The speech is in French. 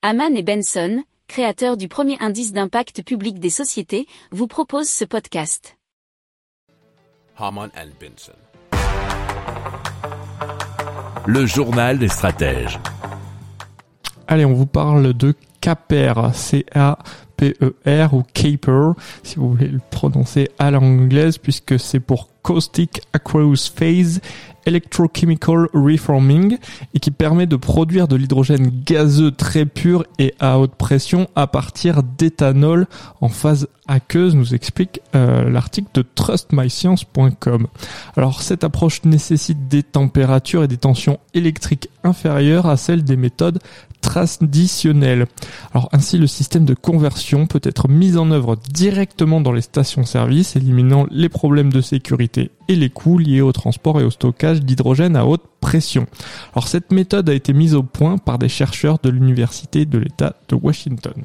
Haman et Benson, créateurs du premier indice d'impact public des sociétés, vous proposent ce podcast. Haman and Benson. Le journal des stratèges. Allez, on vous parle de CAPER, C-A-P-E-R ou CAPER, si vous voulez le prononcer à l'anglaise, puisque c'est pour Caustic Aqueous Phase Electrochemical Reforming et qui permet de produire de l'hydrogène gazeux très pur et à haute pression à partir d'éthanol en phase aqueuse, nous explique euh, l'article de trustmyscience.com. Alors cette approche nécessite des températures et des tensions électriques inférieures à celles des méthodes Alors ainsi le système de conversion peut être mis en œuvre directement dans les stations-service, éliminant les problèmes de sécurité et les coûts liés au transport et au stockage d'hydrogène à haute pression. Alors cette méthode a été mise au point par des chercheurs de l'université de l'État de Washington.